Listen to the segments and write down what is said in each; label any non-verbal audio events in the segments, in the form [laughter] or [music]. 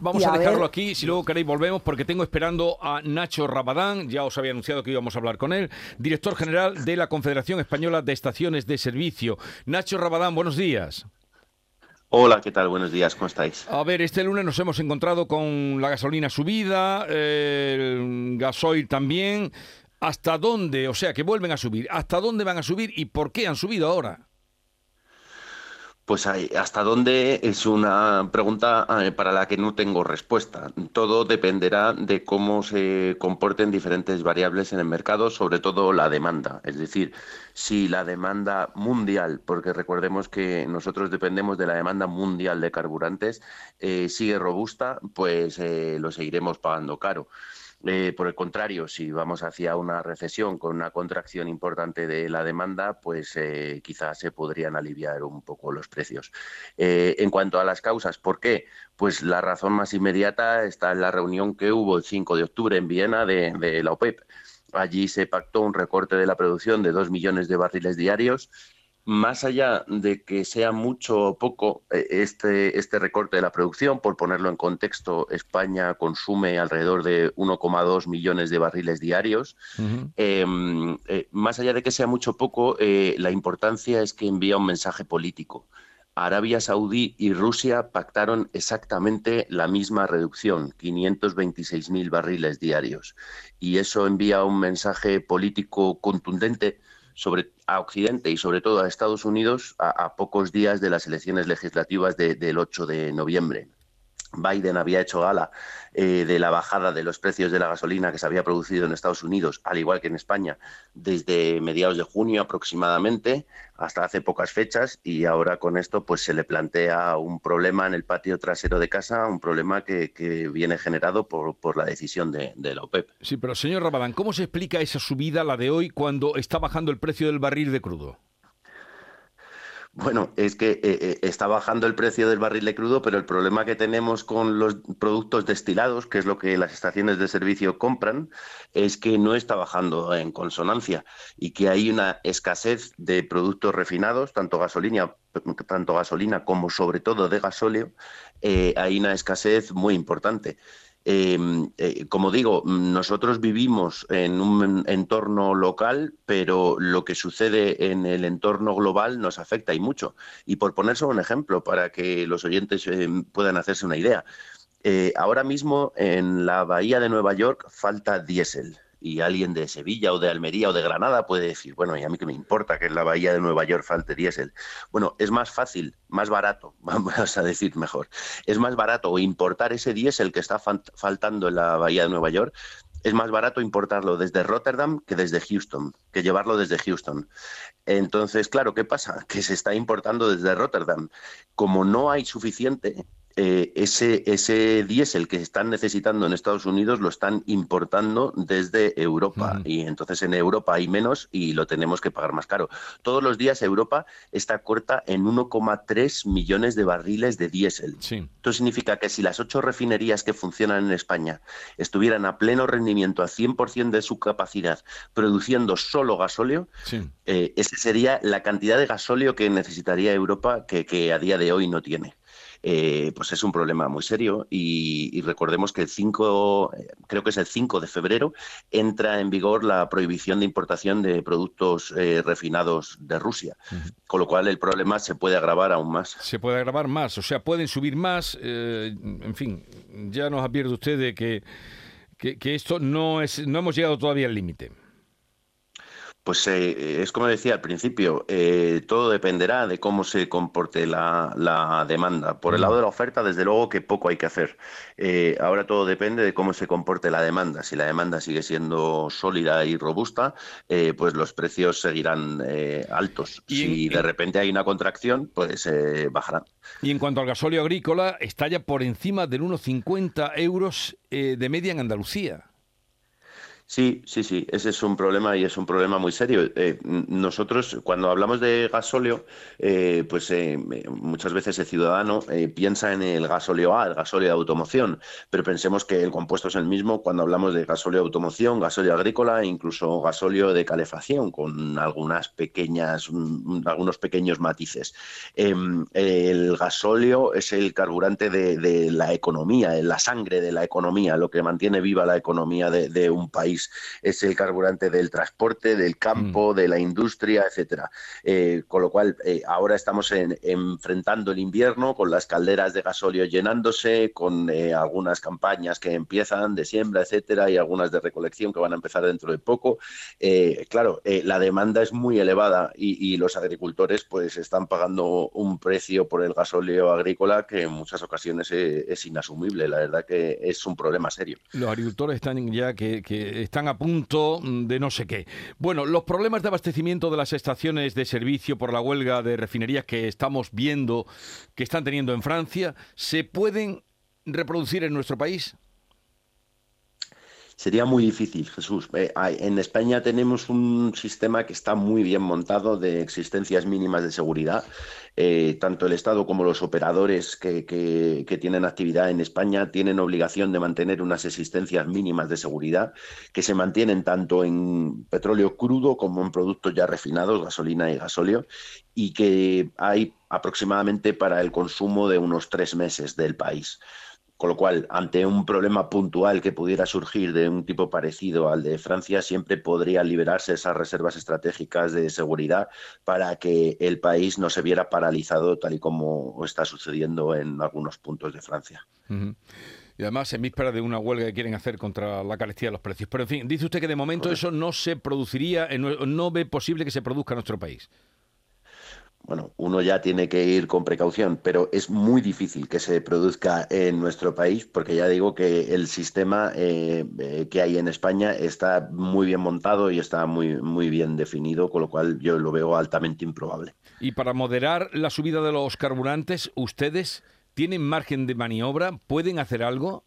Vamos a, dejarlo aquí, si luego queréis volvemos, porque tengo esperando a Nacho Rabadán, ya os había anunciado que íbamos a hablar con él, director general de la Confederación Española de Estaciones de Servicio. Nacho Rabadán, buenos días. Hola, ¿qué tal? Buenos días, ¿cómo estáis? A ver, este lunes nos hemos encontrado con la gasolina subida, el gasoil también. ¿Hasta dónde? O sea, que vuelven a subir. ¿Hasta dónde van a subir y por qué han subido ahora? Pues hasta dónde es una pregunta eh, para la que no tengo respuesta. Todo dependerá de cómo se comporten diferentes variables en el mercado, sobre todo la demanda. Es decir, si la demanda mundial, porque recordemos que nosotros dependemos de la demanda mundial de carburantes, eh, sigue robusta, pues eh, lo seguiremos pagando caro. Eh, por el contrario, si vamos hacia una recesión con una contracción importante de la demanda, pues eh, quizás se podrían aliviar un poco los precios. Eh, en cuanto a las causas, ¿por qué? Pues la razón más inmediata está en la reunión que hubo el 5 de octubre en Viena de, de la OPEP. Allí se pactó un recorte de la producción de 2 millones de barriles diarios más allá de que sea mucho o poco eh, este, este recorte de la producción, por ponerlo en contexto, España consume alrededor de 1,2 millones de barriles diarios. Em, eh, más allá de que sea mucho o poco, eh, la importancia es que envía un mensaje político. Arabia Saudí y Rusia pactaron exactamente la misma reducción, 526.000 barriles diarios. Y eso envía un mensaje político contundente sobre a Occidente y sobre todo a Estados Unidos a, pocos días de las elecciones legislativas del 8 de noviembre. Biden había hecho gala eh, de la bajada de los precios de la gasolina que se había producido en Estados Unidos, al igual que en España, desde mediados de junio aproximadamente hasta hace pocas fechas y ahora con esto pues se le plantea un problema en el patio trasero de casa, un problema que, viene generado por, la decisión de, de, la OPEP. Sí, pero señor Rabadán, ¿cómo se explica esa subida, la de hoy, cuando está bajando el precio del barril de crudo? Bueno, es que eh, eh, está bajando el precio del barril de crudo, pero el problema que tenemos con los productos destilados, que es lo que las estaciones de servicio compran, es que no está bajando en consonancia y que hay una escasez de productos refinados, tanto gasolina, tanto gasolina como sobre todo de gasóleo, eh, hay una escasez muy importante. Em, eh, como digo, nosotros vivimos en un entorno local, pero lo que sucede en el entorno global nos afecta y mucho. Y por poner solo un ejemplo, para que los oyentes eh, puedan hacerse una idea, eh, ahora mismo en la bahía de Nueva York falta diésel y alguien de Sevilla o de Almería o de Granada puede decir, bueno, ¿y a mí qué me importa que en la bahía de Nueva York falte diésel? Bueno, es más fácil, más barato, [laughs] vamos a decir mejor, es más barato importar ese diésel que está faltando en la bahía de Nueva York, es más barato importarlo desde Rotterdam que desde Houston, que llevarlo desde Houston. Entonces, claro, ¿qué pasa? Que se está importando desde Rotterdam. Como no hay suficiente, eh, ese, ese diésel que están necesitando en Estados Unidos lo están importando desde Europa. Y entonces en Europa hay menos y lo tenemos que pagar más caro. Todos los días Europa está corta en 1,3 millones de barriles de diésel. Esto significa que si las ocho refinerías que funcionan en España estuvieran a pleno rendimiento, a 100% de su capacidad, produciendo solo gasóleo, eh, esa sería la cantidad de gasóleo que necesitaría Europa que a día de hoy no tiene. Eh, pues es un problema muy serio y, recordemos que el 5, eh, creo que es el 5 de febrero, entra en vigor la prohibición de importación de productos eh, refinados de Rusia, con lo cual el problema se puede agravar aún más. Se puede agravar más, o sea, pueden subir más, en fin, ya nos advierte usted de que, que, que esto no, es, no hemos llegado todavía al límite. Pues eh, es como decía al principio, eh, todo dependerá de cómo se comporte la, demanda. Por el lado de la oferta, desde luego que poco hay que hacer. Eh, ahora todo depende de cómo se comporte la demanda. Si la demanda sigue siendo sólida y robusta, pues los precios seguirán altos. si de repente hay una contracción, pues bajarán. Y en cuanto al gasóleo agrícola, está ya por encima del 1,50 euros de media en Andalucía. Sí, sí, sí, ese es un problema y es un problema muy serio. Eh, nosotros, cuando hablamos de gasóleo, eh, pues eh, muchas veces el ciudadano piensa en el gasóleo A, el gasóleo de automoción, pero pensemos que el compuesto es el mismo cuando hablamos de gasóleo de automoción, gasóleo agrícola e incluso gasóleo de calefacción, con algunas pequeñas, algunos pequeños matices. Em, el gasóleo es el carburante de, la economía, la sangre de la economía, lo que mantiene viva la economía de un país es el carburante del transporte, del campo, mm. de la industria, etcétera. Eh, con lo cual, eh, ahora estamos enfrentando el invierno con las calderas de gasóleo llenándose, con eh, algunas campañas que empiezan de siembra, etcétera, y algunas de recolección que van a empezar dentro de poco. claro, la demanda es muy elevada y, los agricultores pues están pagando un precio por el gasóleo agrícola que en muchas ocasiones es, inasumible. La verdad que es un problema serio. Los agricultores están ya que están a punto de no sé qué. Bueno, los problemas de abastecimiento de las estaciones de servicio por la huelga de refinerías que estamos viendo que están teniendo en Francia, ¿se pueden reproducir en nuestro país? Sería muy difícil, Jesús. Eh, en España tenemos un sistema que está muy bien montado de existencias mínimas de seguridad. Eh, tanto el Estado como los operadores que, que, tienen actividad en España tienen obligación de mantener unas existencias mínimas de seguridad que se mantienen tanto en petróleo crudo como en productos ya refinados, gasolina y gasóleo, y que hay aproximadamente para el consumo de unos tres meses del país. Con lo cual, ante un problema puntual que pudiera surgir de un tipo parecido al de Francia, siempre podrían liberarse esas reservas estratégicas de seguridad para que el país no se viera paralizado tal y como está sucediendo en algunos puntos de Francia. Y además en víspera de una huelga que quieren hacer contra la carestía de los precios. Pero en fin, dice usted que de momento eso no se produciría, no ve posible que se produzca en nuestro país bueno, uno ya tiene que ir con precaución, pero es muy difícil que se produzca en nuestro país porque ya digo que el sistema eh, eh, que hay en España está muy bien montado y está muy, muy bien definido, con lo cual yo lo veo altamente improbable. Y para moderar la subida de los carburantes, ¿ustedes tienen margen de maniobra? ¿Pueden hacer algo?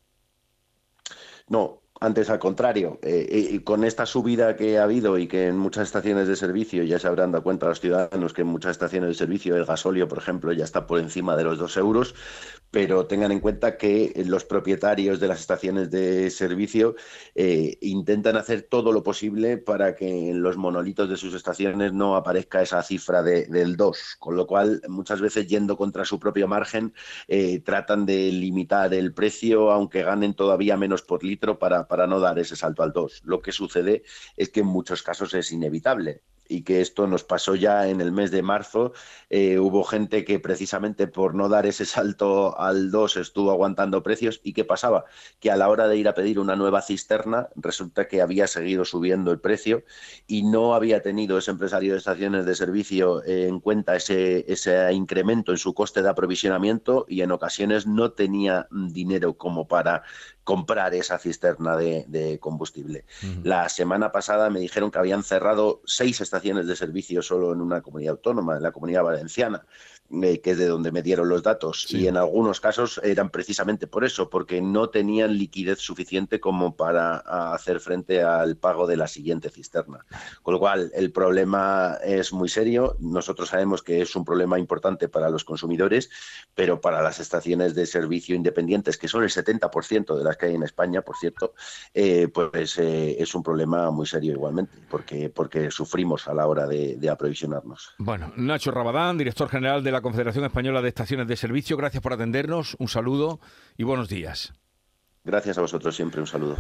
No, antes, al contrario, eh, con esta subida que ha habido y que en muchas estaciones de servicio ya se habrán dado cuenta los ciudadanos que en muchas estaciones de servicio el gasóleo, por ejemplo, ya está por encima de los dos euros, pero tengan en cuenta que los propietarios de las estaciones de servicio eh, intentan hacer todo lo posible para que en los monolitos de sus estaciones no aparezca esa cifra del 2, con lo cual muchas veces yendo contra su propio margen eh, tratan de limitar el precio aunque ganen todavía menos por litro para, para no dar ese salto al 2. Lo que sucede es que en muchos casos es inevitable y que esto nos pasó ya en el mes de marzo. Eh, hubo gente que precisamente por no dar ese salto al 2 estuvo aguantando precios. ¿Y qué pasaba? Que a la hora de ir a pedir una nueva cisterna, resulta que había seguido subiendo el precio y no había tenido ese empresario de estaciones de servicio en cuenta ese, ese incremento en su coste de aprovisionamiento y en ocasiones no tenía dinero como para comprar esa cisterna de, combustible. La semana pasada me dijeron que habían cerrado seis estaciones de servicio solo en una comunidad autónoma, en la comunidad valenciana. Eh, que es de donde me dieron los datos, y en algunos casos eran precisamente por eso, porque no tenían liquidez suficiente como para hacer frente al pago de la siguiente cisterna. Con lo cual, el problema es muy serio. Nosotros sabemos que es un problema importante para los consumidores, pero para las estaciones de servicio independientes, que son el 70% de las que hay en España, por cierto, eh, pues eh, es un problema muy serio igualmente, porque, porque sufrimos a la hora de, de aprovisionarnos. Bueno, Nacho Rabadán, director general de la Confederación Española de Estaciones de Servicio. Gracias por atendernos, un saludo y buenos días. Gracias a vosotros siempre, un saludo.